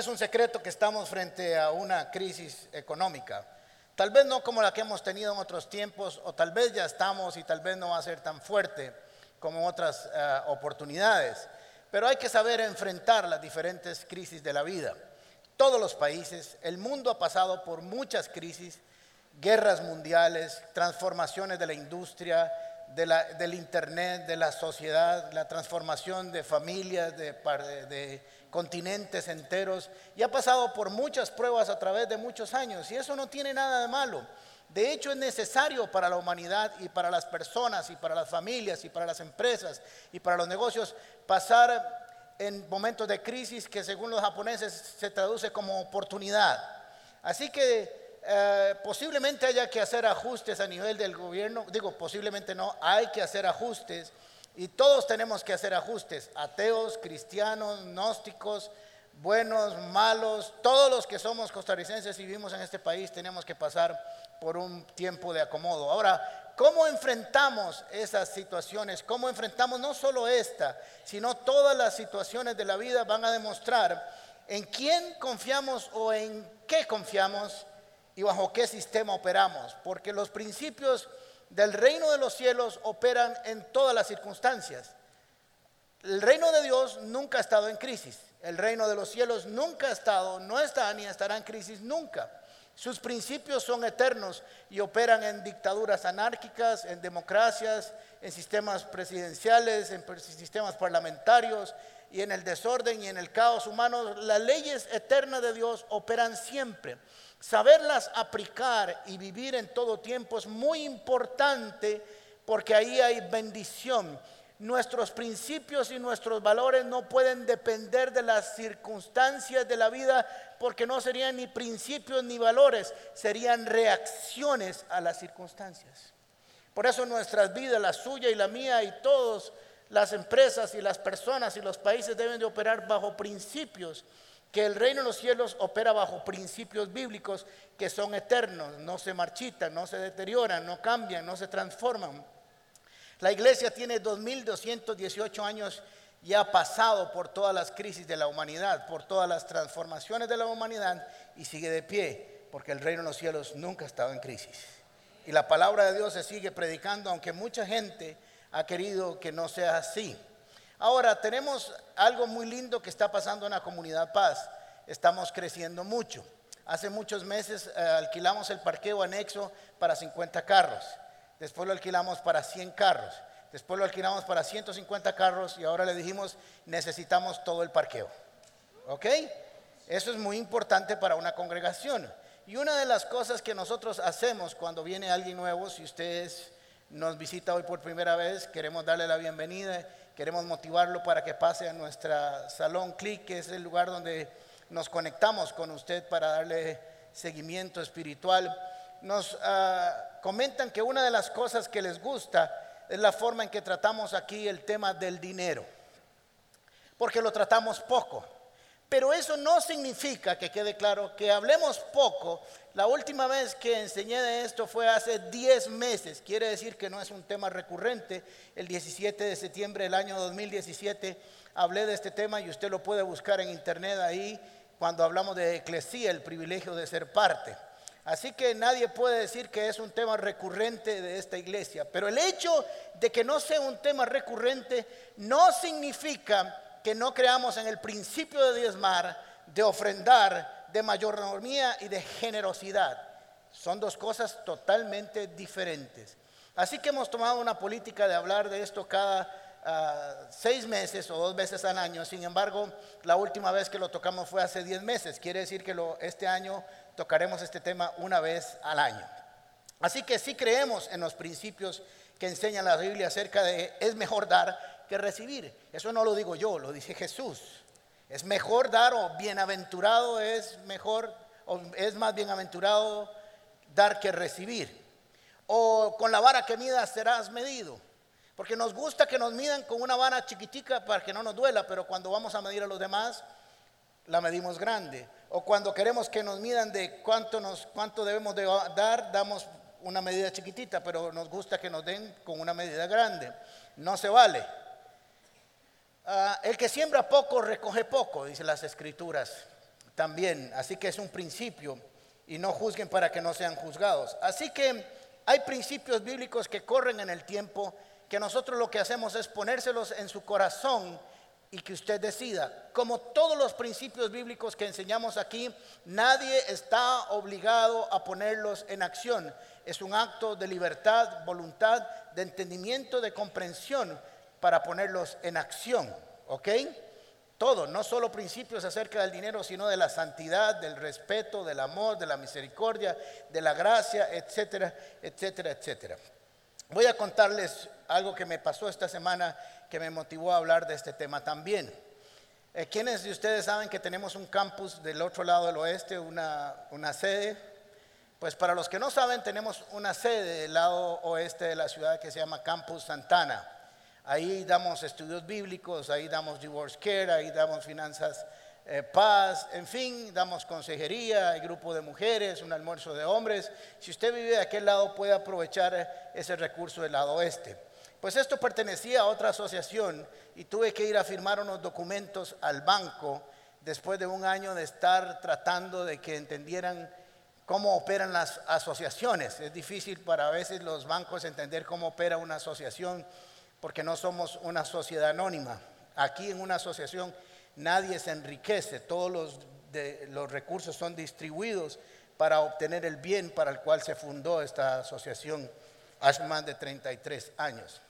es un secreto que estamos frente a una crisis económica. Tal vez no como la que hemos tenido en otros tiempos, o tal vez ya estamos y tal vez no va a ser tan fuerte como en otras eh, oportunidades. Pero hay que saber enfrentar las diferentes crisis de la vida. Todos los países, el mundo ha pasado por muchas crisis, guerras mundiales, transformaciones de la industria, del Internet, de la sociedad, la transformación de familias, de, de continentes enteros, y ha pasado por muchas pruebas a través de muchos años, y eso no tiene nada de malo. De hecho, es necesario para la humanidad y para las personas y para las familias y para las empresas y para los negocios pasar en momentos de crisis que según los japoneses se traduce como oportunidad. Así que eh, posiblemente haya que hacer ajustes a nivel del gobierno, digo posiblemente no, hay que hacer ajustes y todos tenemos que hacer ajustes, ateos, cristianos, gnósticos, buenos, malos, todos los que somos costarricenses y vivimos en este país tenemos que pasar por un tiempo de acomodo. Ahora, ¿cómo enfrentamos esas situaciones? ¿Cómo enfrentamos no solo esta, sino todas las situaciones de la vida van a demostrar en quién confiamos o en qué confiamos y bajo qué sistema operamos? Porque los principios del reino de los cielos operan en todas las circunstancias. El reino de Dios nunca ha estado en crisis. El reino de los cielos nunca ha estado, no está ni estará en crisis nunca. Sus principios son eternos y operan en dictaduras anárquicas, en democracias, en sistemas presidenciales, en sistemas parlamentarios y en el desorden y en el caos humano. Las leyes eternas de Dios operan siempre. Saberlas aplicar y vivir en todo tiempo es muy importante porque ahí hay bendición. Nuestros principios y nuestros valores no pueden depender de las circunstancias de la vida porque no serían ni principios ni valores, serían reacciones a las circunstancias. Por eso nuestras vidas, la suya y la mía y todas las empresas y las personas y los países deben de operar bajo principios, que el reino de los cielos opera bajo principios bíblicos que son eternos, no se marchitan, no se deterioran, no cambian, no se transforman. La iglesia tiene 2218 años y ha pasado por todas las crisis de la humanidad, por todas las transformaciones de la humanidad y sigue de pie, porque el reino de los cielos nunca ha estado en crisis. Y la palabra de Dios se sigue predicando, aunque mucha gente ha querido que no sea así. Ahora, tenemos algo muy lindo que está pasando en la comunidad Paz. Estamos creciendo mucho. Hace muchos meses eh, alquilamos el parqueo anexo para 50 carros después lo alquilamos para 100 carros, después lo alquilamos para 150 carros y ahora le dijimos necesitamos todo el parqueo. ¿Ok? Eso es muy importante para una congregación. Y una de las cosas que nosotros hacemos cuando viene alguien nuevo, si ustedes nos visita hoy por primera vez, queremos darle la bienvenida, queremos motivarlo para que pase a nuestra salón Click, que es el lugar donde nos conectamos con usted para darle seguimiento espiritual. Nos uh, comentan que una de las cosas que les gusta es la forma en que tratamos aquí el tema del dinero, porque lo tratamos poco. Pero eso no significa, que quede claro, que hablemos poco. La última vez que enseñé de esto fue hace 10 meses, quiere decir que no es un tema recurrente. El 17 de septiembre del año 2017 hablé de este tema y usted lo puede buscar en internet ahí cuando hablamos de eclesía, el privilegio de ser parte. Así que nadie puede decir que es un tema recurrente de esta iglesia. Pero el hecho de que no sea un tema recurrente no significa que no creamos en el principio de diezmar, de ofrendar, de mayordomía y de generosidad. Son dos cosas totalmente diferentes. Así que hemos tomado una política de hablar de esto cada ah, seis meses o dos veces al año. Sin embargo, la última vez que lo tocamos fue hace diez meses. Quiere decir que este año tocaremos este tema una vez al año. Así que sí creemos en los principios que enseña la Biblia acerca de es mejor dar que recibir. Eso no lo digo yo, lo dice Jesús. Es mejor dar o bienaventurado es mejor o es más bienaventurado dar que recibir. O con la vara que midas serás medido. Porque nos gusta que nos midan con una vara chiquitica para que no nos duela, pero cuando vamos a medir a los demás, la medimos grande o cuando queremos que nos midan de cuánto, nos, cuánto debemos de dar, damos una medida chiquitita, pero nos gusta que nos den con una medida grande. No se vale. Ah, el que siembra poco recoge poco, dice las escrituras. también. Así que es un principio y no juzguen para que no sean juzgados. Así que hay principios bíblicos que corren en el tiempo que nosotros lo que hacemos es ponérselos en su corazón y que usted decida. Como todos los principios bíblicos que enseñamos aquí, nadie está obligado a ponerlos en acción. Es un acto de libertad, voluntad, de entendimiento, de comprensión para ponerlos en acción. ¿Ok? Todo, no solo principios acerca del dinero, sino de la santidad, del respeto, del amor, de la misericordia, de la gracia, etcétera, etcétera, etcétera. Voy a contarles algo que me pasó esta semana que me motivó a hablar de este tema también. Eh, ¿Quiénes de ustedes saben que tenemos un campus del otro lado del oeste, una, una sede? Pues para los que no saben, tenemos una sede del lado oeste de la ciudad que se llama Campus Santana. Ahí damos estudios bíblicos, ahí damos divorce care, ahí damos finanzas eh, paz, en fin, damos consejería, hay grupo de mujeres, un almuerzo de hombres. Si usted vive de aquel lado puede aprovechar ese recurso del lado oeste. Pues esto pertenecía a otra asociación y tuve que ir a firmar unos documentos al banco después de un año de estar tratando de que entendieran cómo operan las asociaciones. Es difícil para a veces los bancos entender cómo opera una asociación porque no somos una sociedad anónima. Aquí en una asociación nadie se enriquece, todos los, los recursos son distribuidos para obtener el bien para el cual se fundó esta asociación hace más de 33 años.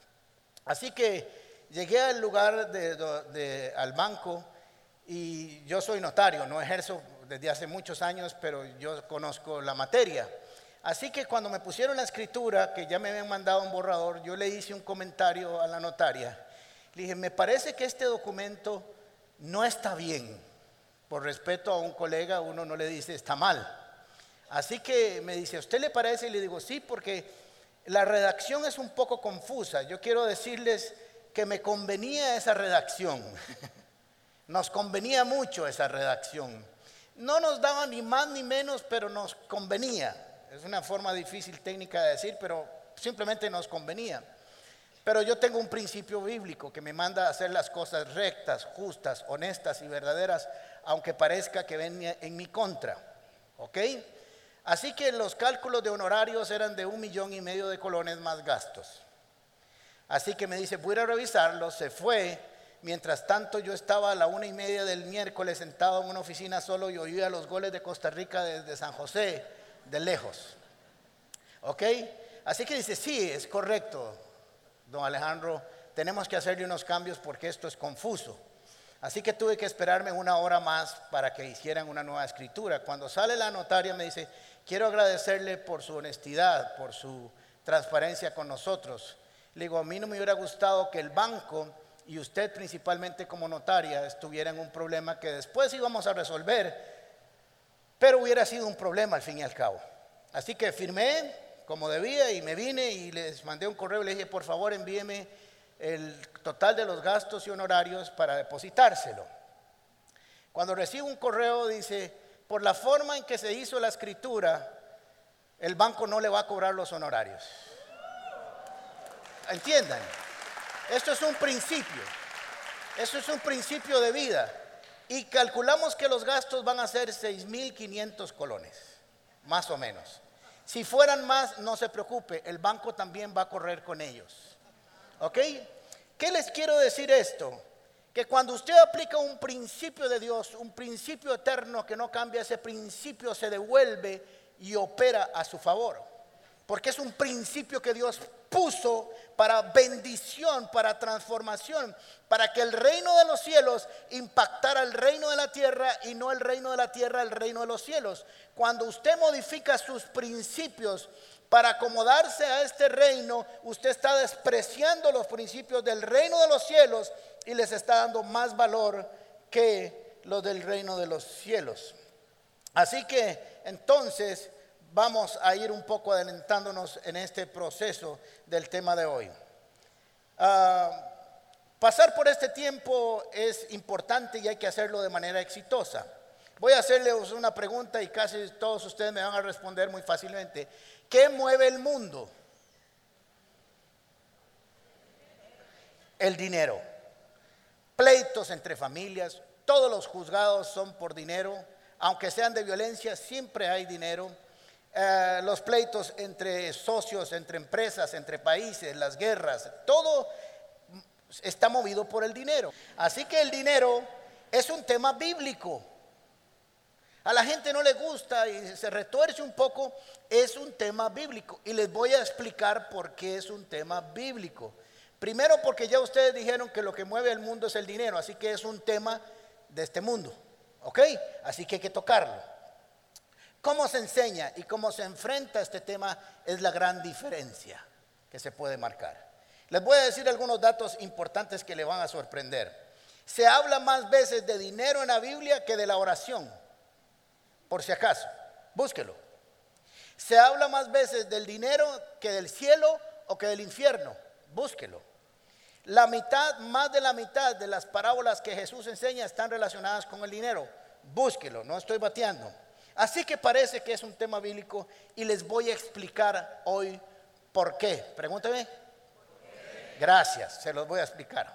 Así que llegué al lugar de, al banco y yo soy notario, no ejerzo desde hace muchos años, pero yo conozco la materia. Así que cuando me pusieron la escritura, que ya me habían mandado un borrador, yo le hice un comentario a la notaria. Le dije, me parece que este documento no está bien. Por respeto a un colega, uno no le dice está mal. Así que me dice, ¿a usted le parece? Y le digo, sí, porque la redacción es un poco confusa. Yo quiero decirles que me convenía esa redacción. Nos convenía mucho esa redacción. No nos daba ni más ni menos, pero nos convenía. Es una forma difícil técnica de decir, pero simplemente nos convenía. Pero yo tengo un principio bíblico que me manda a hacer las cosas rectas, justas, honestas y verdaderas, aunque parezca que ven en mi contra. ¿Ok? Así que los cálculos de honorarios eran de un millón y medio de colones más gastos. Así que me dice, voy a revisarlo, se fue. Mientras tanto yo estaba a la una y media del miércoles sentado en una oficina solo y oía los goles de Costa Rica desde San José de lejos. ¿Ok? Así que dice, sí, es correcto, don Alejandro, tenemos que hacerle unos cambios porque esto es confuso. Así que tuve que esperarme una hora más para que hicieran una nueva escritura. Cuando sale la notaria me dice, quiero agradecerle por su honestidad, por su transparencia con nosotros. Le digo, a mí no me hubiera gustado que el banco y usted principalmente como notaria estuvieran en un problema que después íbamos a resolver, pero hubiera sido un problema al fin y al cabo. Así que firmé como debía y me vine y les mandé un correo y le dije, por favor envíeme el total de los gastos y honorarios para depositárselo. Cuando recibo un correo dice, por la forma en que se hizo la escritura, el banco no le va a cobrar los honorarios. Entiendan, esto es un principio, esto es un principio de vida. Y calculamos que los gastos van a ser 6.500 colones, más o menos. Si fueran más, no se preocupe, el banco también va a correr con ellos. ¿Ok? ¿Qué les quiero decir esto? Que cuando usted aplica un principio de Dios, un principio eterno que no cambia, ese principio se devuelve y opera a su favor. Porque es un principio que Dios puso para bendición, para transformación, para que el reino de los cielos impactara el reino de la tierra y no el reino de la tierra, el reino de los cielos. Cuando usted modifica sus principios para acomodarse a este reino, usted está despreciando los principios del reino de los cielos y les está dando más valor que los del reino de los cielos. Así que entonces vamos a ir un poco adelantándonos en este proceso del tema de hoy. Ah, pasar por este tiempo es importante y hay que hacerlo de manera exitosa. Voy a hacerles una pregunta y casi todos ustedes me van a responder muy fácilmente. ¿Qué mueve el mundo? El dinero. Pleitos entre familias, todos los juzgados son por dinero, aunque sean de violencia, siempre hay dinero. Eh, los pleitos entre socios, entre empresas, entre países, las guerras, todo está movido por el dinero. Así que el dinero es un tema bíblico. A la gente no le gusta y se retuerce un poco, es un tema bíblico. Y les voy a explicar por qué es un tema bíblico. Primero porque ya ustedes dijeron que lo que mueve el mundo es el dinero, así que es un tema de este mundo. ¿Ok? Así que hay que tocarlo. Cómo se enseña y cómo se enfrenta este tema es la gran diferencia que se puede marcar. Les voy a decir algunos datos importantes que le van a sorprender. Se habla más veces de dinero en la Biblia que de la oración por si acaso, búsquelo. Se habla más veces del dinero que del cielo o que del infierno, búsquelo. La mitad, más de la mitad de las parábolas que Jesús enseña están relacionadas con el dinero, búsquelo, no estoy bateando. Así que parece que es un tema bíblico y les voy a explicar hoy por qué. Pregúnteme. Gracias, se los voy a explicar.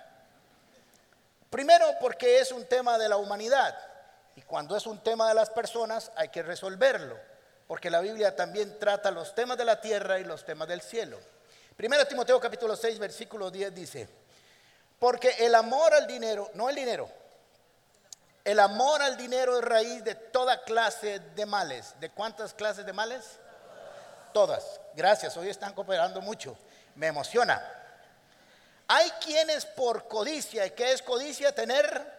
Primero porque es un tema de la humanidad. Y cuando es un tema de las personas hay que resolverlo, porque la Biblia también trata los temas de la tierra y los temas del cielo. Primero Timoteo capítulo 6 versículo 10 dice, porque el amor al dinero, no el dinero, el amor al dinero es raíz de toda clase de males. ¿De cuántas clases de males? Todas. Gracias, hoy están cooperando mucho. Me emociona. Hay quienes por codicia, ¿y qué es codicia? Tener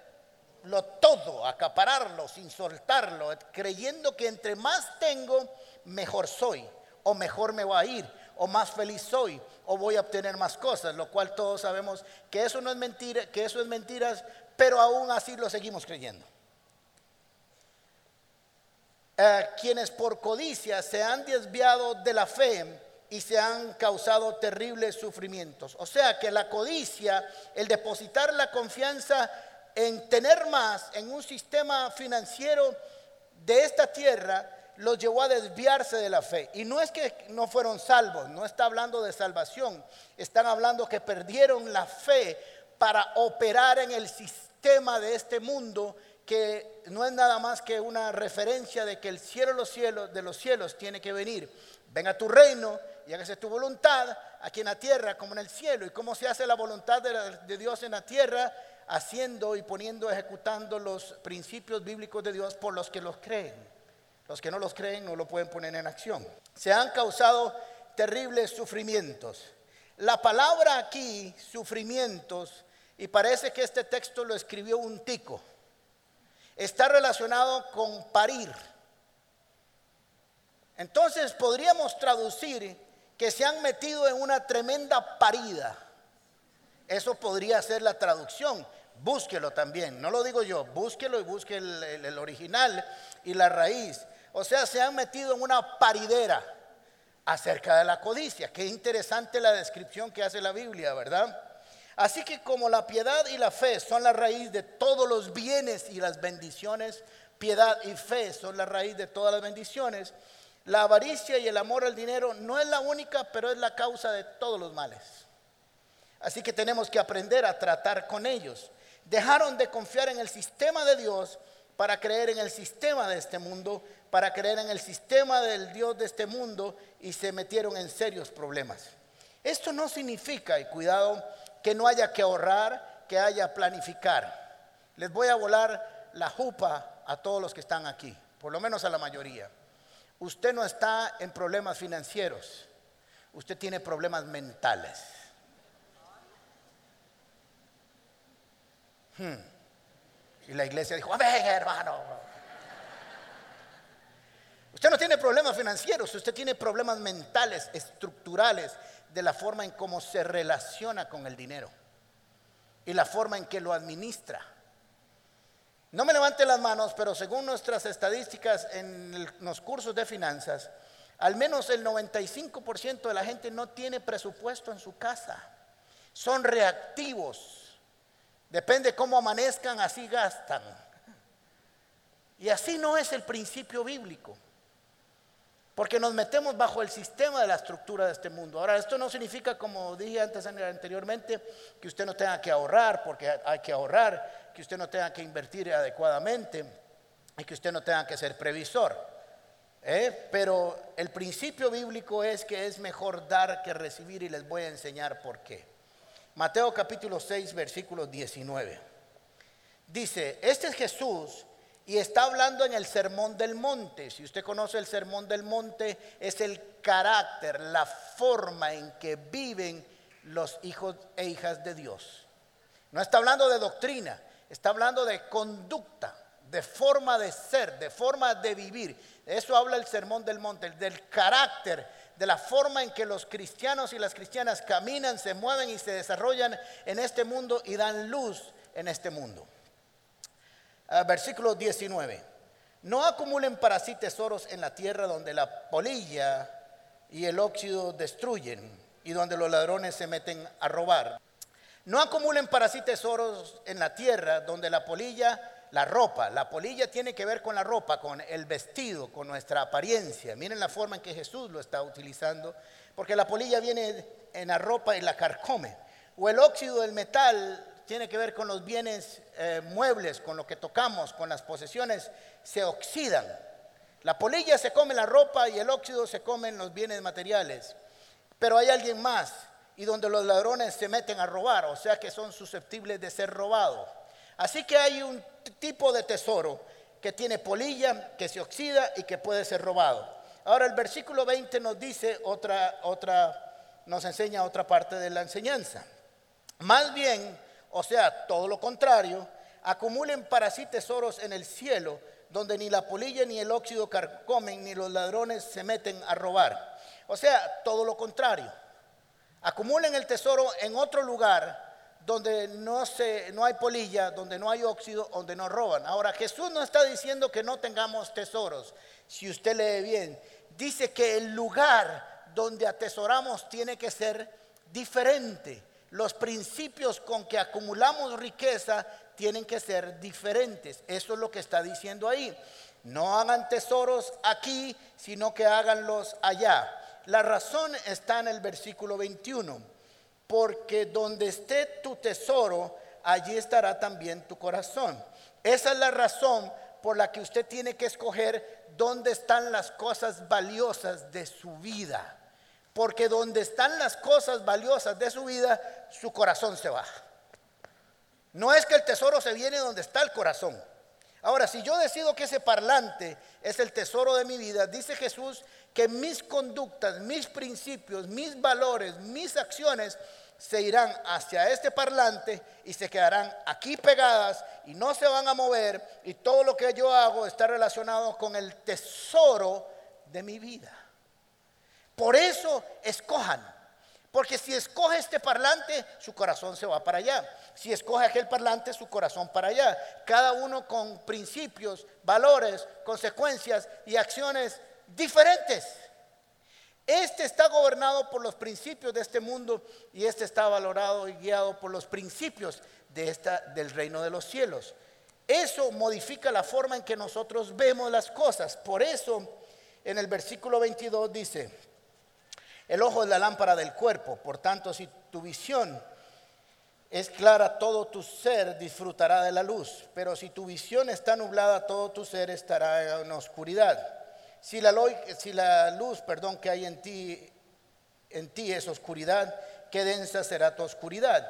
lo todo, acapararlo sin soltarlo, creyendo que entre más tengo, mejor soy, o mejor me va a ir, o más feliz soy, o voy a obtener más cosas, lo cual todos sabemos que eso no es mentira, que eso es mentiras, pero aún así lo seguimos creyendo. Eh, quienes por codicia se han desviado de la fe y se han causado terribles sufrimientos. O sea que la codicia, el depositar la confianza en tener más en un sistema financiero de esta tierra los llevó a desviarse de la fe. Y no es que no fueron salvos, no está hablando de salvación, están hablando que perdieron la fe para operar en el sistema de este mundo que no es nada más que una referencia de que el cielo de los cielos, tiene que venir. Venga tu reino y hágase tu voluntad aquí en la tierra como en el cielo. ¿Y cómo se hace la voluntad de Dios en la tierra? haciendo y poniendo, ejecutando los principios bíblicos de Dios por los que los creen. Los que no los creen no lo pueden poner en acción. Se han causado terribles sufrimientos. La palabra aquí, sufrimientos, y parece que este texto lo escribió un tico, está relacionado con parir. Entonces podríamos traducir que se han metido en una tremenda parida. Eso podría ser la traducción. Búsquelo también, no lo digo yo, búsquelo y busque el, original y la raíz. O sea, se han metido en una paridera acerca de la codicia. Qué interesante la descripción que hace la Biblia, ¿verdad? Así que como la piedad y la fe son la raíz de todos los bienes y las bendiciones, piedad y fe son la raíz de todas las bendiciones, la avaricia y el amor al dinero no es la única, pero es la causa de todos los males. Así que tenemos que aprender a tratar con ellos. Dejaron de confiar en el sistema de Dios para creer en el sistema de este mundo, para creer en el sistema del Dios de este mundo y se metieron en serios problemas. Esto no significa, y cuidado, que no haya que ahorrar, que haya planificar. Les voy a volar la jupa a todos los que están aquí, por lo menos a la mayoría. Usted no está en problemas financieros, usted tiene problemas mentales. Hmm. Y la iglesia dijo, ver hermano. Usted no tiene problemas financieros, usted tiene problemas mentales, estructurales, de la forma en cómo se relaciona con el dinero y la forma en que lo administra. No me levante las manos, pero según nuestras estadísticas en los cursos de finanzas, al menos el 95% de la gente no tiene presupuesto en su casa. Son reactivos Depende cómo amanezcan, así gastan. Y así no es el principio bíblico. Porque nos metemos bajo el sistema de la estructura de este mundo. Ahora, esto no significa, como dije antes anteriormente, que usted no tenga que ahorrar, porque hay que ahorrar, que usted no tenga que invertir adecuadamente. y que usted no tenga que ser previsor. ¿eh? Pero el principio bíblico es que es mejor dar que recibir y les voy a enseñar por qué. Mateo capítulo 6, versículo 19. Dice, este es Jesús y está hablando en el sermón del monte. Si usted conoce el sermón del monte, es el carácter, la forma en que viven los hijos e hijas de Dios. No está hablando de doctrina, está hablando de conducta, de forma de ser, de forma de vivir. Eso habla el sermón del monte, del carácter, de la forma en que los cristianos y las cristianas caminan, se mueven y se desarrollan en este mundo y dan luz en este mundo. Ah, versículo 19. No acumulen para sí tesoros en la tierra donde la polilla y el óxido destruyen y donde los ladrones se meten a robar. No acumulen para sí tesoros en la tierra donde la polilla, la ropa, la polilla tiene que ver con la ropa, con el vestido, con nuestra apariencia. Miren la forma en que Jesús lo está utilizando, porque la polilla viene en la ropa y la carcome. O el óxido del metal tiene que ver con los bienes eh, muebles, con lo que tocamos, con las posesiones, se oxidan. La polilla se come la ropa y el óxido se comen los bienes materiales. Pero hay alguien más y donde los ladrones se meten a robar, o sea que son susceptibles de ser robados. Así que hay un tipo de tesoro que tiene polilla, que se oxida y que puede ser robado. Ahora el versículo 20 nos dice otra, otra, nos enseña otra parte de la enseñanza. Más bien, o sea, todo lo contrario, acumulen para sí tesoros en el cielo, donde ni la polilla ni el óxido carcomen, ni los ladrones se meten a robar. O sea, todo lo contrario. Acumulen el tesoro en otro lugar donde no, se, no hay polilla, donde no hay óxido, donde no roban. Ahora, Jesús no está diciendo que no tengamos tesoros. Si usted lee bien, dice que el lugar donde atesoramos tiene que ser diferente los principios con que acumulamos riqueza tienen que ser diferentes. Eso es lo que está diciendo ahí. No hagan tesoros aquí, sino que háganlos allá. La razón está en el versículo 21, porque donde esté tu tesoro, allí estará también tu corazón. Esa es la razón por la que usted tiene que escoger dónde están las cosas valiosas de su vida. Porque donde están las cosas valiosas de su vida, su corazón se va. No es que el tesoro se viene donde está el corazón. Ahora, si yo decido que ese parlante es el tesoro de mi vida, dice Jesús que mis conductas, mis principios, mis valores, mis acciones se irán hacia este parlante y se quedarán aquí pegadas y no se van a mover y todo lo que yo hago está relacionado con el tesoro de mi vida. Por eso escojan. Porque si escoge este parlante, su corazón se va para allá. Si escoge aquel parlante, su corazón para allá. Cada uno con principios, valores, consecuencias y acciones diferentes. Este está gobernado por los principios de este mundo y este está valorado y guiado por los principios de esta, del reino de los cielos. Eso modifica la forma en que nosotros vemos las cosas. Por eso en el versículo 22 dice, el ojo es la lámpara del cuerpo, por tanto, si tu visión es clara, todo tu ser disfrutará de la luz, pero si tu visión está nublada, todo tu ser estará en oscuridad. Si la, si la luz, perdón, que hay en ti, en ti es oscuridad, qué densa será tu oscuridad.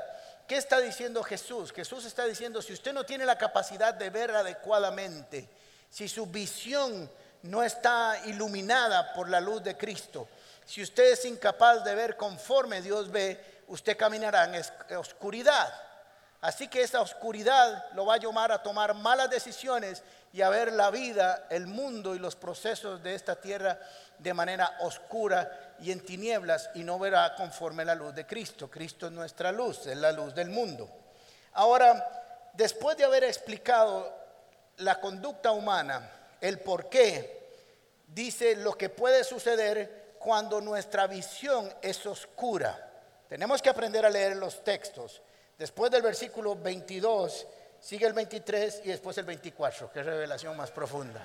¿Qué está diciendo Jesús? Jesús está diciendo, si usted no tiene la capacidad de ver adecuadamente, si su visión no está iluminada por la luz de Cristo, si usted es incapaz de ver conforme Dios ve, usted caminará en oscuridad. Así que esa oscuridad lo va a llamar a tomar malas decisiones y a ver la vida, el mundo y los procesos de esta tierra de manera oscura y en tinieblas y no verá conforme la luz de Cristo. Cristo es nuestra luz, es la luz del mundo. Ahora, después de haber explicado la conducta humana, el por qué, dice lo que puede suceder cuando nuestra visión es oscura. Tenemos que aprender a leer los textos. Después del versículo 22, sigue el 23 y después el 24. Qué revelación más profunda.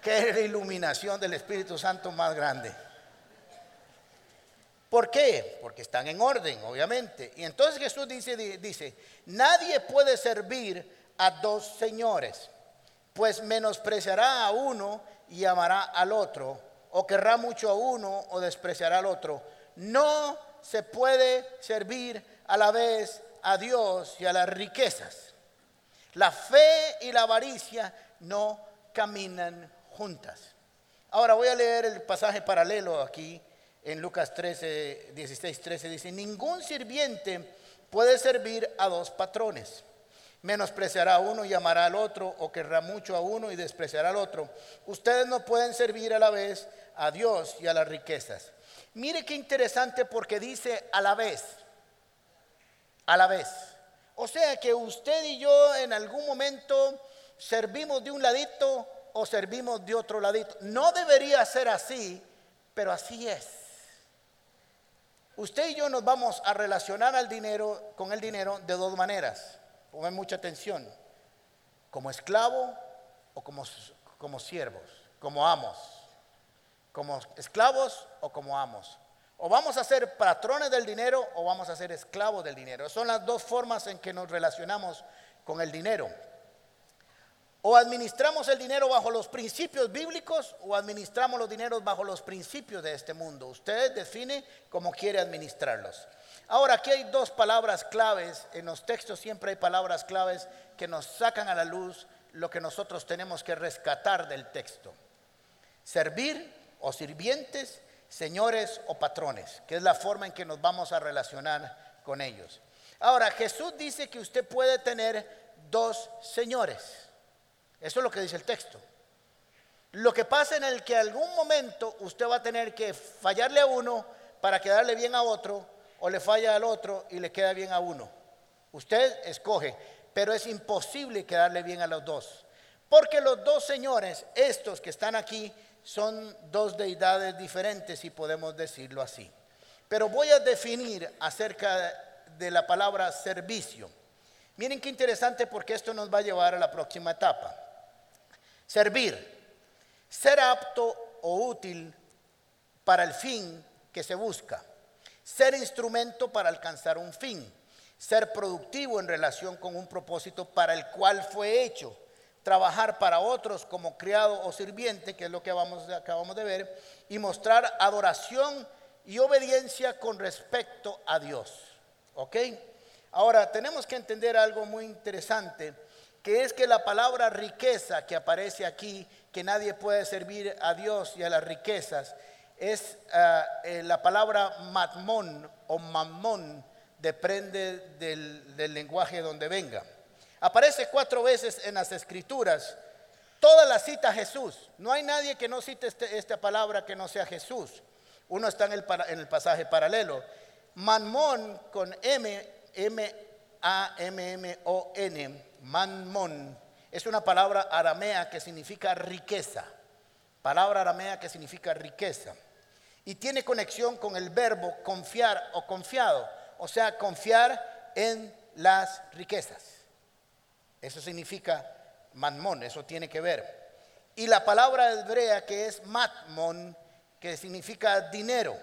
Qué iluminación del Espíritu Santo más grande. ¿Por qué? Porque están en orden, obviamente. Y entonces Jesús dice, dice, nadie puede servir a dos señores, pues menospreciará a uno y amará al otro, o querrá mucho a uno o despreciará al otro. No se puede servir a la vez a Dios y a las riquezas. La fe y la avaricia no caminan juntas. Ahora voy a leer el pasaje paralelo aquí en Lucas 13, 16, 13. Dice, ningún sirviente puede servir a dos patrones. Menospreciará a uno y amará al otro, o querrá mucho a uno y despreciará al otro. Ustedes no pueden servir a la vez a Dios y a las riquezas. Mire qué interesante porque dice a la vez, a la vez. O sea que usted y yo en algún momento servimos de un ladito o servimos de otro ladito. No debería ser así, pero así es. Usted y yo nos vamos a relacionar al dinero con el dinero de dos maneras. Pongan mucha atención. Como esclavo o como, como siervos, como amos. Como esclavos o como amos. O vamos a ser patrones del dinero o vamos a ser esclavos del dinero. Son las dos formas en que nos relacionamos con el dinero. O administramos el dinero bajo los principios bíblicos o administramos los dineros bajo los principios de este mundo. Usted define cómo quiere administrarlos. Ahora, aquí hay dos palabras claves. En los textos siempre hay palabras claves que nos sacan a la luz lo que nosotros tenemos que rescatar del texto. Servir o sirvientes, señores o patrones, que es la forma en que nos vamos a relacionar con ellos. Ahora, Jesús dice que usted puede tener dos señores. Eso es lo que dice el texto. Lo que pasa en el que algún momento usted va a tener que fallarle a uno para quedarle bien a otro, o le falla al otro y le queda bien a uno. Usted escoge, pero es imposible quedarle bien a los dos. Porque los dos señores, estos que están aquí, son dos deidades diferentes, si podemos decirlo así. Pero voy a definir acerca de la palabra servicio. Miren qué interesante porque esto nos va a llevar a la próxima etapa. Servir, ser apto o útil para el fin que se busca. Ser instrumento para alcanzar un fin. Ser productivo en relación con un propósito para el cual fue hecho. Trabajar para otros como criado o sirviente, que es lo que acabamos de ver. Y mostrar adoración y obediencia con respecto a Dios. ¿Ok? Ahora, tenemos que entender algo muy interesante que es que la palabra riqueza que aparece aquí, que nadie puede servir a Dios y a las riquezas, es ah, eh, la palabra matmón o mamón, depende del, del lenguaje donde venga. Aparece cuatro veces en las escrituras. Toda la cita Jesús. No hay nadie que no cite este, esta palabra que no sea Jesús. Uno está en el, pasaje paralelo. Mamón con M, M, A, M, M, O, N Manmon es una palabra aramea que significa riqueza. Palabra aramea que significa riqueza. Y tiene conexión con el verbo confiar o confiado. O sea, confiar en las riquezas. Eso significa manmon, eso tiene que ver. Y la palabra hebrea que es matmon, que significa dinero.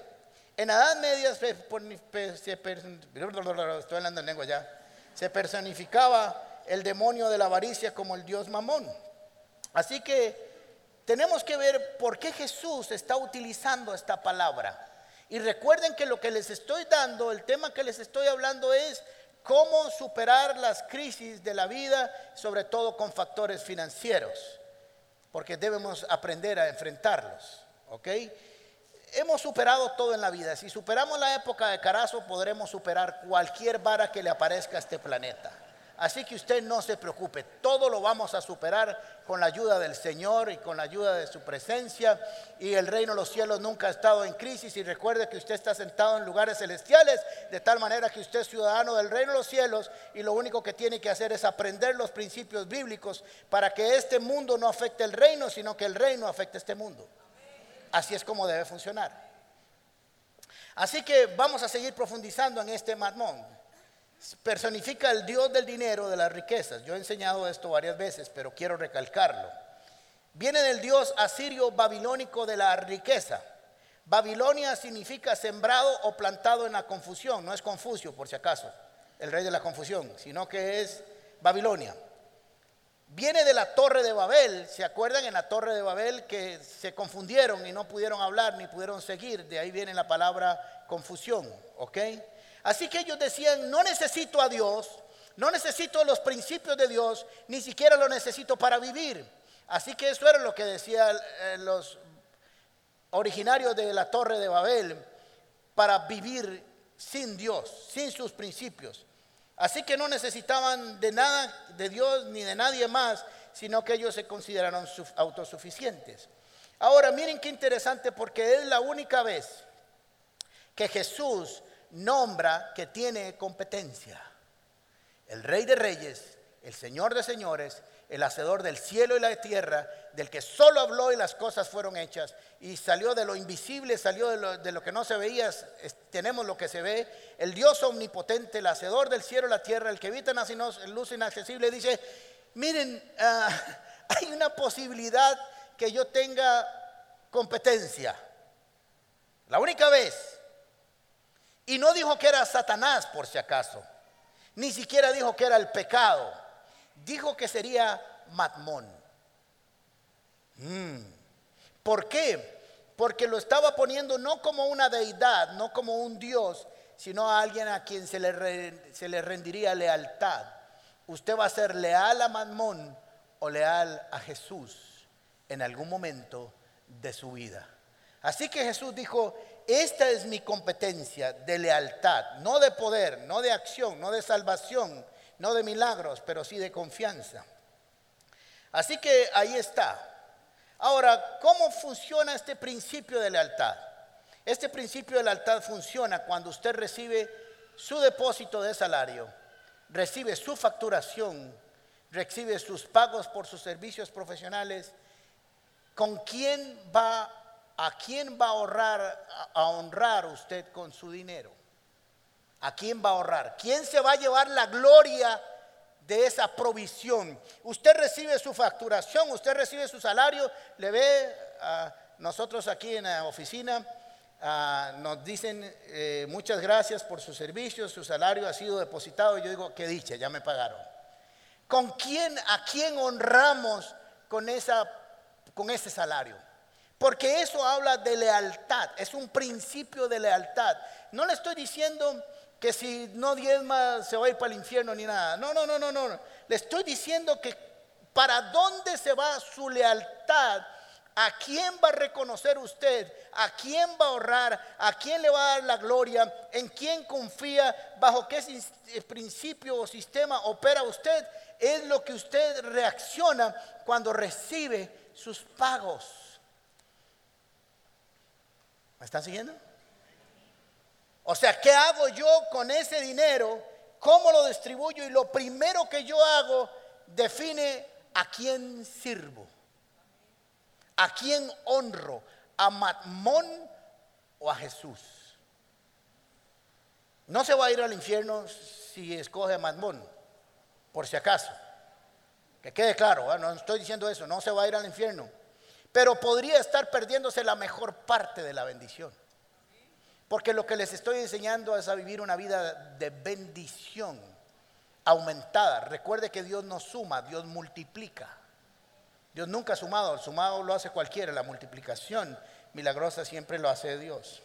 En la Edad Media se, se personificaba el demonio de la avaricia como el dios mamón. Así que tenemos que ver por qué Jesús está utilizando esta palabra. Y recuerden que lo que les estoy dando, el tema que les estoy hablando es cómo superar las crisis de la vida, sobre todo con factores financieros, porque debemos aprender a enfrentarlos, ¿ok? Hemos superado todo en la vida. Si superamos la época de Carazo, podremos superar cualquier vara que le aparezca a este planeta. Así que usted no se preocupe, todo lo vamos a superar con la ayuda del Señor y con la ayuda de su presencia. Y el reino de los cielos nunca ha estado en crisis. Y recuerde que usted está sentado en lugares celestiales, de tal manera que usted es ciudadano del reino de los cielos y lo único que tiene que hacer es aprender los principios bíblicos para que este mundo no afecte el reino, sino que el reino afecte este mundo. Así es como debe funcionar. Así que vamos a seguir profundizando en este matmón personifica el Dios del dinero, de las riquezas. Yo he enseñado esto varias veces, pero quiero recalcarlo. Viene del Dios asirio babilónico de la riqueza. Babilonia significa sembrado o plantado en la confusión, no es Confucio por si acaso, el rey de la confusión, sino que es Babilonia. Viene de la torre de Babel, ¿se acuerdan en la torre de Babel que se confundieron y no pudieron hablar ni pudieron seguir? De ahí viene la palabra confusión, ¿ok? Así que ellos decían, no necesito a Dios, no necesito los principios de Dios, ni siquiera lo necesito para vivir. Así que eso era lo que decían eh, los originarios de la torre de Babel, para vivir sin Dios, sin sus principios. Así que no necesitaban de nada de Dios ni de nadie más, sino que ellos se consideraron autosuficientes. Ahora, miren qué interesante porque es la única vez que Jesús nombra que tiene competencia. El Rey de Reyes, el Señor de Señores, el Hacedor del cielo y la tierra, del que solo habló y las cosas fueron hechas, y salió de lo invisible, salió de lo, que no se veía, tenemos lo que se ve, el Dios omnipotente, el Hacedor del cielo y la tierra, el que evita en luz inaccesible, dice, miren, ah, hay una posibilidad que yo tenga competencia. La única vez. Y no dijo que era Satanás, por si acaso. Ni siquiera dijo que era el pecado dijo que sería Matmón. Mm. ¿Por qué? Porque lo estaba poniendo no como una deidad, no como un dios, sino a alguien a quien se le, se le rendiría lealtad. Usted va a ser leal a Matmón o leal a Jesús en algún momento de su vida. Así que Jesús dijo, esta es mi competencia de lealtad, no de poder, no de acción, no de salvación, no de milagros, pero sí de confianza. Así que ahí está. Ahora, ¿cómo funciona este principio de lealtad? Este principio de lealtad funciona cuando usted recibe su depósito de salario, recibe su facturación, recibe sus pagos por sus servicios profesionales. ¿Con quién va, a quién va a ahorrar, a honrar usted con su dinero? ¿A quién va a ahorrar? ¿Quién se va a llevar la gloria de esa provisión? Usted recibe su facturación, usted recibe su salario, le ve a nosotros aquí en la oficina. nos dicen eh, muchas gracias por su servicio, su salario ha sido depositado. Yo digo, qué dicha, ya me pagaron. ¿Con quién, a quién honramos con, esa, con ese salario? Porque eso habla de lealtad, es un principio de lealtad. No le estoy diciendo que si no diezma se va a ir para el infierno ni nada. No, no, no, no, no. Le estoy diciendo que para dónde se va su lealtad, a quién va a reconocer usted, a quién va a ahorrar, a quién le va a dar la gloria, en quién confía, bajo qué eh, principio o sistema opera usted, es lo que usted reacciona cuando recibe sus pagos. ¿Me están siguiendo? O sea, ¿qué hago yo con ese dinero? ¿Cómo lo distribuyo? Y lo primero que yo hago define a quién sirvo, a quién honro, a Matmón o a Jesús. No se va a ir al infierno si escoge a Matmón, por si acaso. Que quede claro, ¿eh? no estoy diciendo eso, no se va a ir al infierno. Pero podría estar perdiéndose la mejor parte de la bendición. Porque lo que les estoy enseñando es a vivir una vida de bendición aumentada. Recuerde que Dios no suma, Dios multiplica. Dios nunca ha sumado, el sumado lo hace cualquiera, la multiplicación milagrosa siempre lo hace Dios.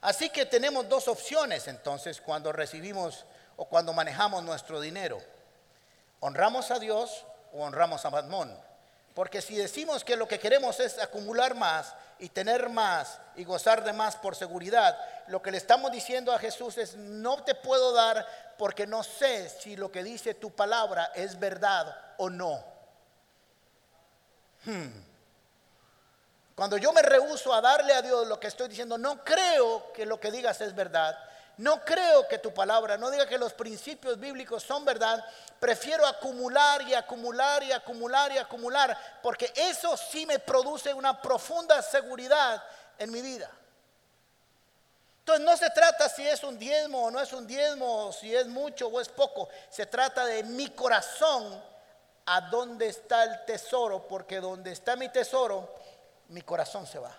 Así que tenemos dos opciones entonces cuando recibimos o cuando manejamos nuestro dinero. Honramos a Dios o honramos a Madmón. Porque si decimos que lo que queremos es acumular más y tener más y gozar de más por seguridad, lo que le estamos diciendo a Jesús es, no te puedo dar porque no sé si lo que dice tu palabra es verdad o no. Hmm. Cuando yo me rehuso a darle a Dios lo que estoy diciendo, no creo que lo que digas es verdad. No creo que tu palabra, no diga que los principios bíblicos son verdad. Prefiero acumular y acumular y acumular y acumular, porque eso sí me produce una profunda seguridad en mi vida. Entonces no se trata si es un diezmo o no es un diezmo, si es mucho o es poco. Se trata de mi corazón, a dónde está el tesoro, porque donde está mi tesoro, mi corazón se va.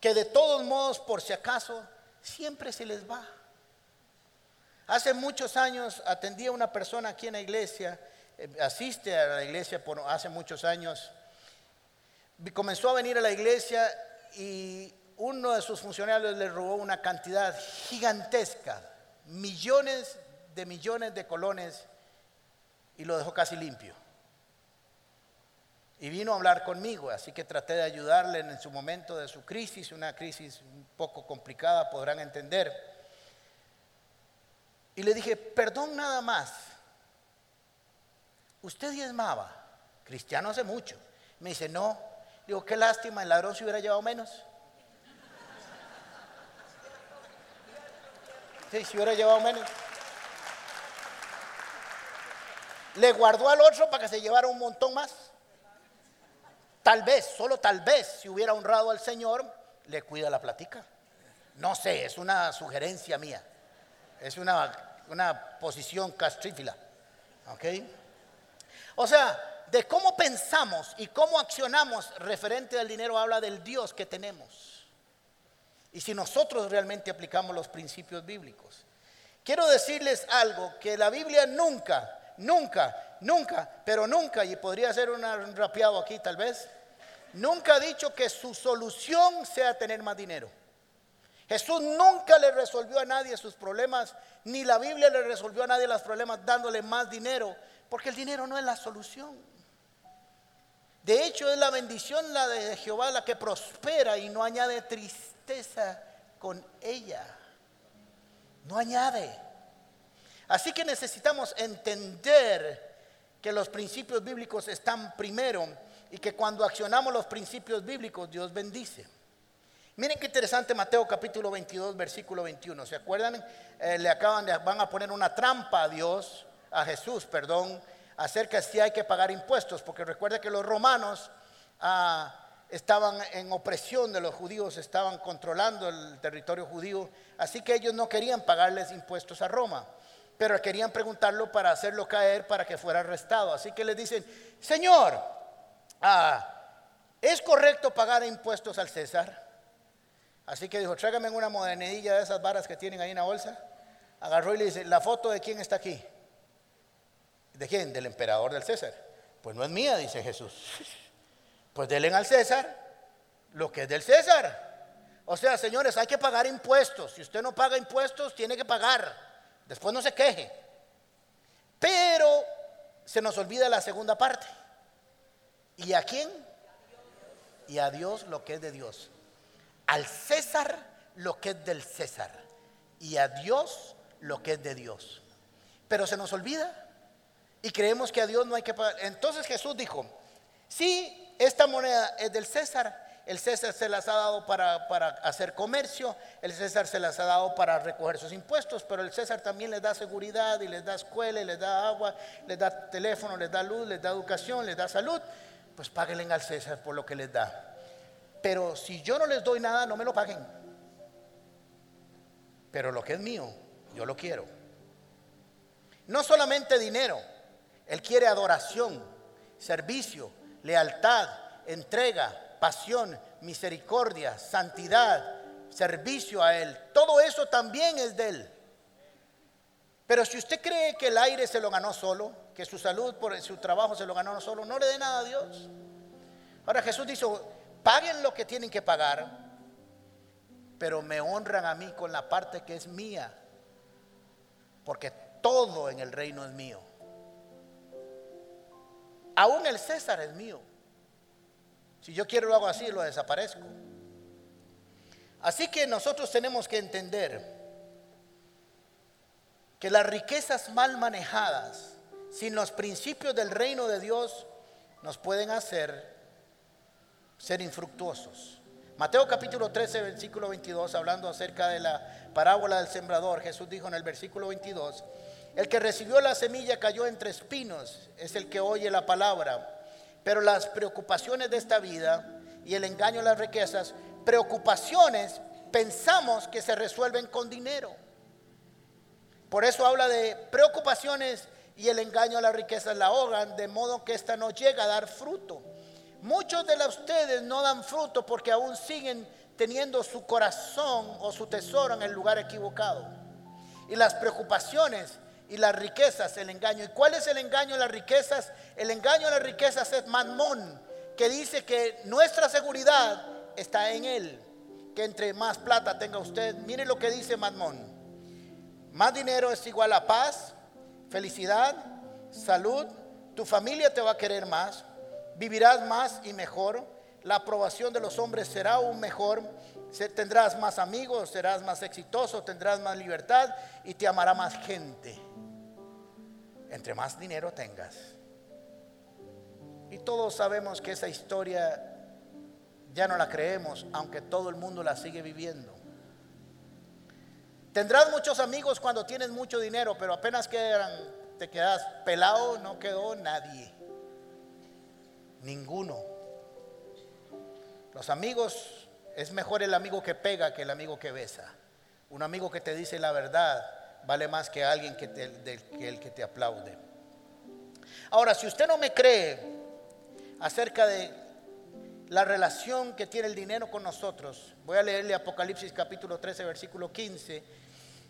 Que de todos modos, por si acaso, siempre se les va. Hace muchos años atendí a una persona aquí en la iglesia, eh, asiste a la iglesia por hace muchos años. Comenzó a venir a la iglesia y uno de sus funcionarios le robó una cantidad gigantesca, millones de millones de colones y lo dejó casi limpio. Y vino a hablar conmigo, así que traté de ayudarle en su momento de su crisis, una crisis un poco complicada, podrán entender. Y le dije, perdón nada más, usted diezmaba, cristiano hace mucho. Me dice, no, digo, qué lástima, el ladrón se hubiera llevado menos. Sí, si hubiera llevado menos. Le guardó al otro para que se llevara un montón más. Tal vez, solo tal vez, si hubiera honrado al Señor, le cuida la platica. No sé, es una sugerencia mía. Es una, una posición castrífila. ¿Ok? O sea, de cómo pensamos y cómo accionamos referente al dinero habla del Dios que tenemos. Y si nosotros realmente aplicamos los principios bíblicos. Quiero decirles algo, que la Biblia nunca nunca, nunca, pero nunca, y podría ser un rapeado aquí tal vez, nunca ha dicho que su solución sea tener más dinero. Jesús nunca le resolvió a nadie sus problemas, ni la Biblia le resolvió a nadie los problemas dándole más dinero, porque el dinero no es la solución. De hecho, es la bendición la de Jehová la que prospera y no añade tristeza con ella. No añade. Así que necesitamos entender que los principios bíblicos están primero y que cuando accionamos los principios bíblicos Dios bendice. Miren qué interesante Mateo capítulo 22 versículo 21. ¿Se acuerdan? Eh, le acaban de van a poner una trampa a Dios, a Jesús, perdón, acerca si hay que pagar impuestos, porque recuerda que los romanos ah, estaban en opresión de los judíos, estaban controlando el territorio judío, así que ellos no querían pagarles impuestos a Roma pero querían preguntarlo para hacerlo caer para que fuera arrestado. Así que le dicen, Señor, ah, ¿es correcto pagar impuestos al César? Así que dijo, tráigame una monedilla de esas varas que tienen ahí en la bolsa. Agarró y le dice, ¿la foto de quién está aquí? ¿De quién? Del emperador del César. Pues no es mía, dice Jesús. Pues denle al César lo que es del César. O sea, señores, hay que pagar impuestos. Si usted no paga impuestos, tiene que pagar. Después no se queje. Pero se nos olvida la segunda parte. ¿Y a quién? Y a Dios lo que es de Dios. Al César lo que es del César. Y a Dios lo que es de Dios. Pero se nos olvida. Y creemos que a Dios no hay que pagar. Entonces Jesús dijo, si esta moneda es del César, el César se las ha dado para, hacer comercio, el César se las ha dado para recoger sus impuestos, pero el César también les da seguridad y les da escuela y les da agua, les da teléfono, les da luz, les da educación, les da salud. Pues páguenle al César por lo que les da. Pero si yo no les doy nada, no me lo paguen. Pero lo que es mío, yo lo quiero. No solamente dinero, Él quiere adoración, servicio, lealtad, entrega, pasión, misericordia, santidad, servicio a Él. Todo eso también es de Él. Pero si usted cree que el aire se lo ganó solo, que su salud por su trabajo se lo ganó solo, no le dé nada a Dios. Ahora Jesús dijo, paguen lo que tienen que pagar, pero me honran a mí con la parte que es mía, porque todo en el reino es mío. Aún el César es mío. Si yo quiero lo hago así, lo desaparezco. Así que nosotros tenemos que entender que las riquezas mal manejadas, sin los principios del reino de Dios, nos pueden hacer ser infructuosos. Mateo capítulo 13, versículo 22, hablando acerca de la parábola del sembrador, Jesús dijo en el versículo 22, el que recibió la semilla cayó entre espinos, es el que oye la palabra pero las preocupaciones de esta vida y el engaño a las riquezas, preocupaciones pensamos que se resuelven con dinero. Por eso habla de preocupaciones y el engaño a las riquezas la ahogan, de modo que ésta no llega a dar fruto. Muchos de ustedes no dan fruto porque aún siguen teniendo su corazón o su tesoro en el lugar equivocado. y las preocupaciones y las riquezas, el engaño. ¿Y cuál es el engaño de las riquezas? El engaño de las riquezas es mamón, que dice que nuestra seguridad está en él, que entre más plata tenga usted, mire lo que dice mamón. Más dinero es igual a paz, felicidad, salud, tu familia te va a querer más, vivirás más y mejor, la aprobación de los hombres será aún mejor, tendrás más amigos, serás más exitoso, tendrás más libertad y te amará más gente. Entre más dinero tengas. Y todos sabemos que esa historia ya no la creemos, aunque todo el mundo la sigue viviendo. Tendrás muchos amigos cuando tienes mucho dinero, pero apenas quedan, te quedas pelado, no quedó nadie. Ninguno. Los amigos, es mejor el amigo que pega que el amigo que besa. Un amigo que te dice la verdad vale más que alguien que, que el que te aplaude. Ahora, si usted no me cree acerca de la relación que tiene el dinero con nosotros, voy a leerle Apocalipsis capítulo 13, versículo 15.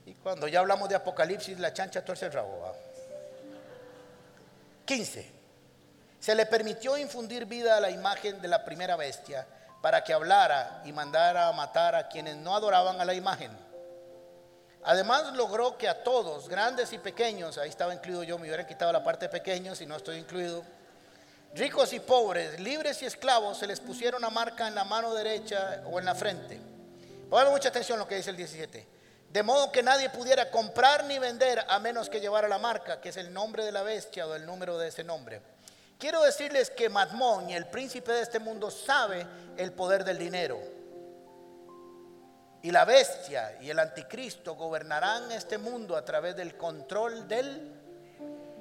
Y cuando ya hablamos de Apocalipsis, la chancha torce el rabo. 15. Se le permitió infundir vida a la imagen de la primera bestia para que hablara y mandara a matar a quienes no adoraban a la imagen. Además logró que a todos, grandes y pequeños, ahí estaba incluido yo, me hubieran quitado la parte de pequeños y no estoy incluido, ricos y pobres, libres y esclavos, se les pusiera una marca en la mano derecha o en la frente. Pongan mucha atención a lo que dice el 17. De modo que nadie pudiera comprar ni vender a menos que llevara la marca, que es el nombre de la bestia o el número de ese nombre. Quiero decirles que Madmón el príncipe de este mundo sabe el poder del dinero. Y la bestia y el anticristo gobernarán este mundo a través del control del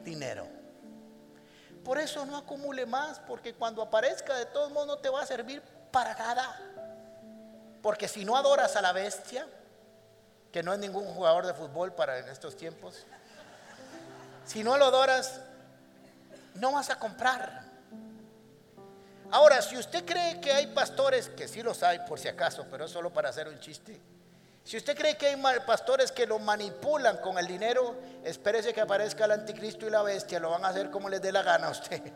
dinero. Por eso no acumule más, porque cuando aparezca de todos modos no te va a servir para nada. Porque si no adoras a la bestia, que no es ningún jugador de fútbol para en estos tiempos, si no lo adoras, no vas a comprar. Ahora, si usted cree que hay pastores, que sí los hay por si acaso, pero es solo para hacer un chiste. Si usted cree que hay pastores que lo manipulan con el dinero, espérese que aparezca el anticristo y la bestia, lo van a hacer como les dé la gana a usted.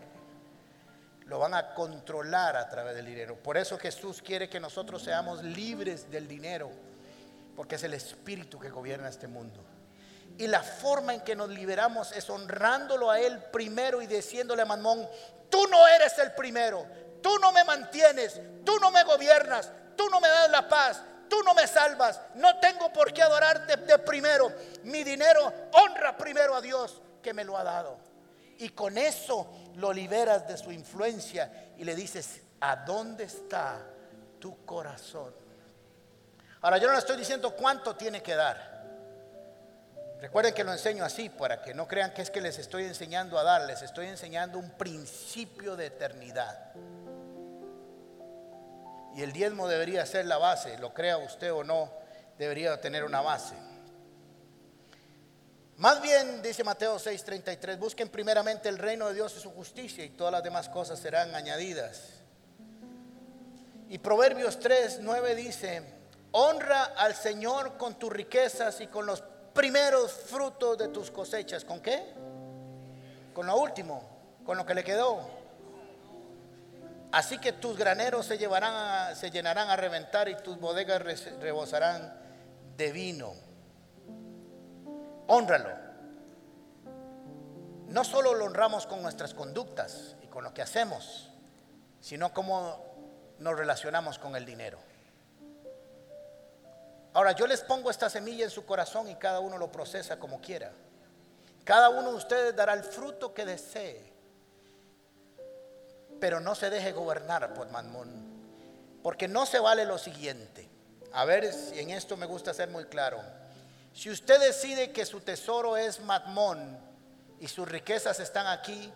Lo van a controlar a través del dinero. Por eso Jesús quiere que nosotros seamos libres del dinero, porque es el espíritu que gobierna este mundo. Y la forma en que nos liberamos es honrándolo a Él primero y diciéndole a Mamón, tú no eres el primero, tú no me mantienes, tú no me gobiernas, tú no me das la paz, tú no me salvas, no tengo por qué adorarte de primero. Mi dinero honra primero a Dios que me lo ha dado. Y con eso lo liberas de su influencia y le dices, ¿a dónde está tu corazón? Ahora yo no le estoy diciendo cuánto tiene que dar. Recuerden que lo enseño así para que no crean que es que les estoy enseñando a dar, les estoy enseñando un principio de eternidad. Y el diezmo debería ser la base, lo crea usted o no, debería tener una base. Más bien, dice Mateo 6:33, busquen primeramente el reino de Dios y su justicia y todas las demás cosas serán añadidas. Y Proverbios 3:9 dice, honra al Señor con tus riquezas y con los primeros frutos de tus cosechas. ¿Con qué? Con lo último, con lo que le quedó. Así que tus graneros se, llenarán a reventar y tus bodegas rebosarán de vino. Honralo. No solo lo honramos con nuestras conductas y con lo que hacemos, sino cómo nos relacionamos con el dinero. Ahora yo les pongo esta semilla en su corazón y cada uno lo procesa como quiera. Cada uno de ustedes dará el fruto que desee. Pero no se deje gobernar por Mamón. Porque no se vale lo siguiente. A ver, si en esto me gusta ser muy claro. Si usted decide que su tesoro es Mamón y sus riquezas están aquí,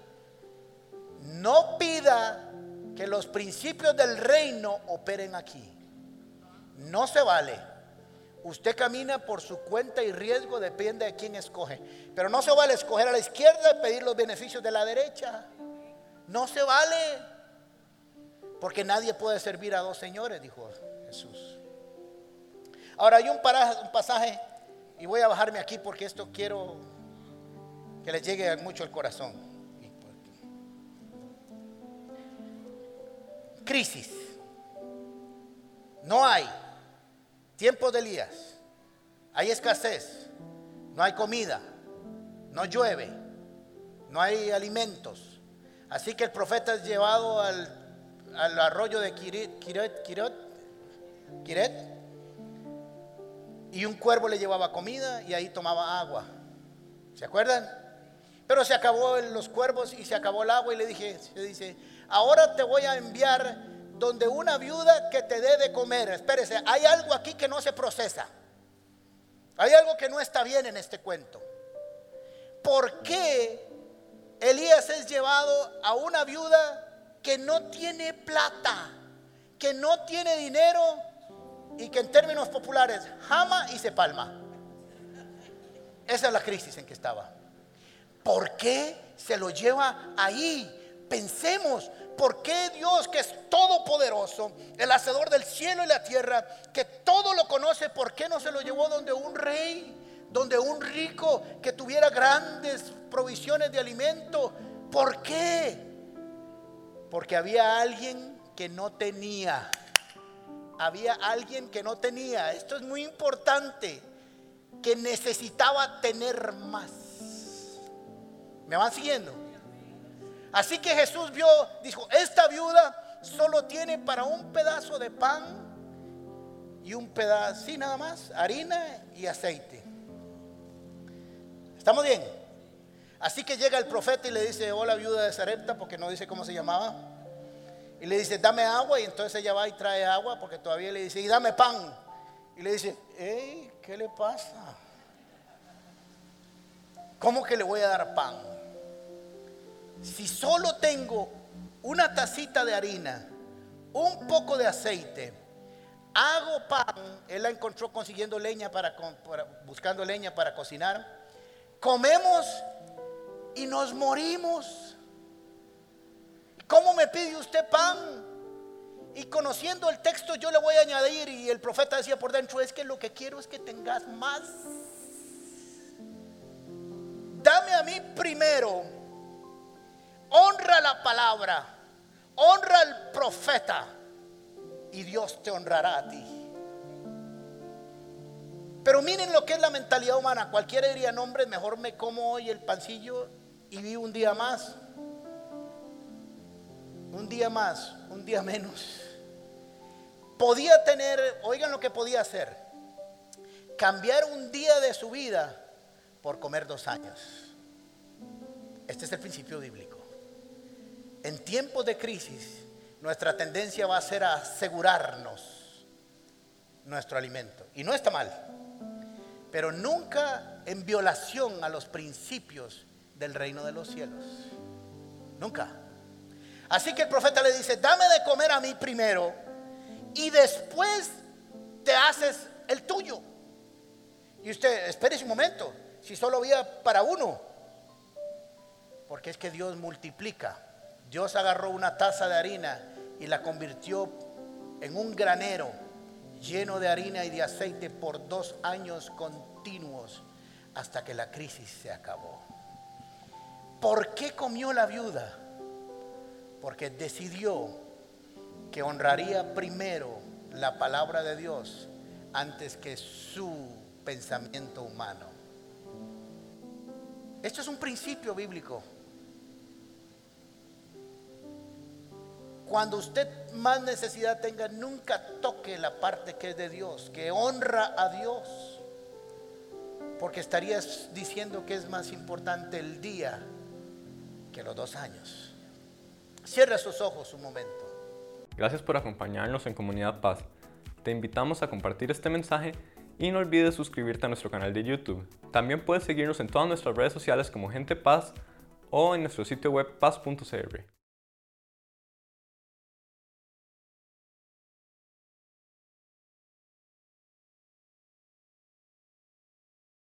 no pida que los principios del reino operen aquí. No se vale. Usted camina por su cuenta y riesgo, depende de quién escoge. Pero no se vale escoger a la izquierda y pedir los beneficios de la derecha. No se vale. Porque nadie puede servir a dos señores, dijo Jesús. Ahora hay un, pasaje y voy a bajarme aquí porque esto quiero que les llegue mucho al corazón. Crisis. No hay. Tiempos de Elías. Hay escasez. No hay comida. No llueve. No hay alimentos. Así que el profeta es llevado al, al arroyo de Kiret, y un cuervo le llevaba comida y ahí tomaba agua. ¿Se acuerdan? Pero se acabó los cuervos y se acabó el agua y le dije, se dice, ahora te voy a enviar donde una viuda que te dé de comer. Espérese, hay algo aquí que no se procesa. Hay algo que no está bien en este cuento. ¿Por qué Elías es llevado a una viuda que no tiene plata, que no tiene dinero y que en términos populares jama y se palma. Esa es la crisis en que estaba. ¿Por qué se lo lleva ahí? Pensemos, ¿por qué Dios que es todopoderoso, el hacedor del cielo y la tierra, que todo lo conoce, ¿por qué no se lo llevó donde un rey, donde un rico que tuviera grandes provisiones de alimento? ¿Por qué? Porque había alguien que no tenía había alguien que no tenía. Esto es muy importante, que necesitaba tener más. ¿Me van siguiendo? Así que Jesús vio, dijo, esta viuda solo tiene para un pedazo de pan y un pedazo, sí, nada más, harina y aceite. ¿Estamos bien? Así que llega el profeta y le dice, hola viuda de Sarepta, porque no dice cómo se llamaba. Y le dice, dame agua. Y entonces ella va y trae agua porque todavía le dice, y dame pan. Y le dice, hey, ¿qué le pasa? ¿Cómo que le voy a dar pan? Si solo tengo una tacita de harina, un poco de aceite, hago pan, él la encontró consiguiendo leña para, buscando leña para cocinar, comemos y nos morimos. ¿Cómo me pide usted pan? Y conociendo el texto yo le voy a añadir, y el profeta decía por dentro, es que lo que quiero es que tengas más. Dame a mí primero, honra la palabra, honra al profeta, y Dios te honrará a ti. Pero miren lo que es la mentalidad humana. Cualquiera diría, no hombre, mejor me como hoy el pancillo y vivo un día más un día más, un día menos. Podía tener, oigan lo que podía hacer, cambiar un día de su vida por comer dos años. Este es el principio bíblico. En tiempos de crisis, nuestra tendencia va a ser asegurarnos nuestro alimento. Y no está mal, pero nunca en violación a los principios del reino de los cielos. Nunca. Así que el profeta le dice, dame de comer a mí primero y después te haces el tuyo. Y usted, espere un momento, si solo había para uno, porque es que Dios multiplica. Dios agarró una taza de harina y la convirtió en un granero lleno de harina y de aceite por dos años continuos hasta que la crisis se acabó. ¿Por qué comió la viuda? porque decidió que honraría primero la palabra de Dios antes que su pensamiento humano. Esto es un principio bíblico. Cuando usted más necesidad tenga, nunca toque la parte que es de Dios, que honra a Dios, porque estarías diciendo que es más importante el día que los dos años. Cierra sus ojos un momento. Gracias por acompañarnos en Comunidad Paz. Te invitamos a compartir este mensaje y no olvides suscribirte a nuestro canal de YouTube. También puedes seguirnos en todas nuestras redes sociales como Gente Paz o en nuestro sitio web paz.cr.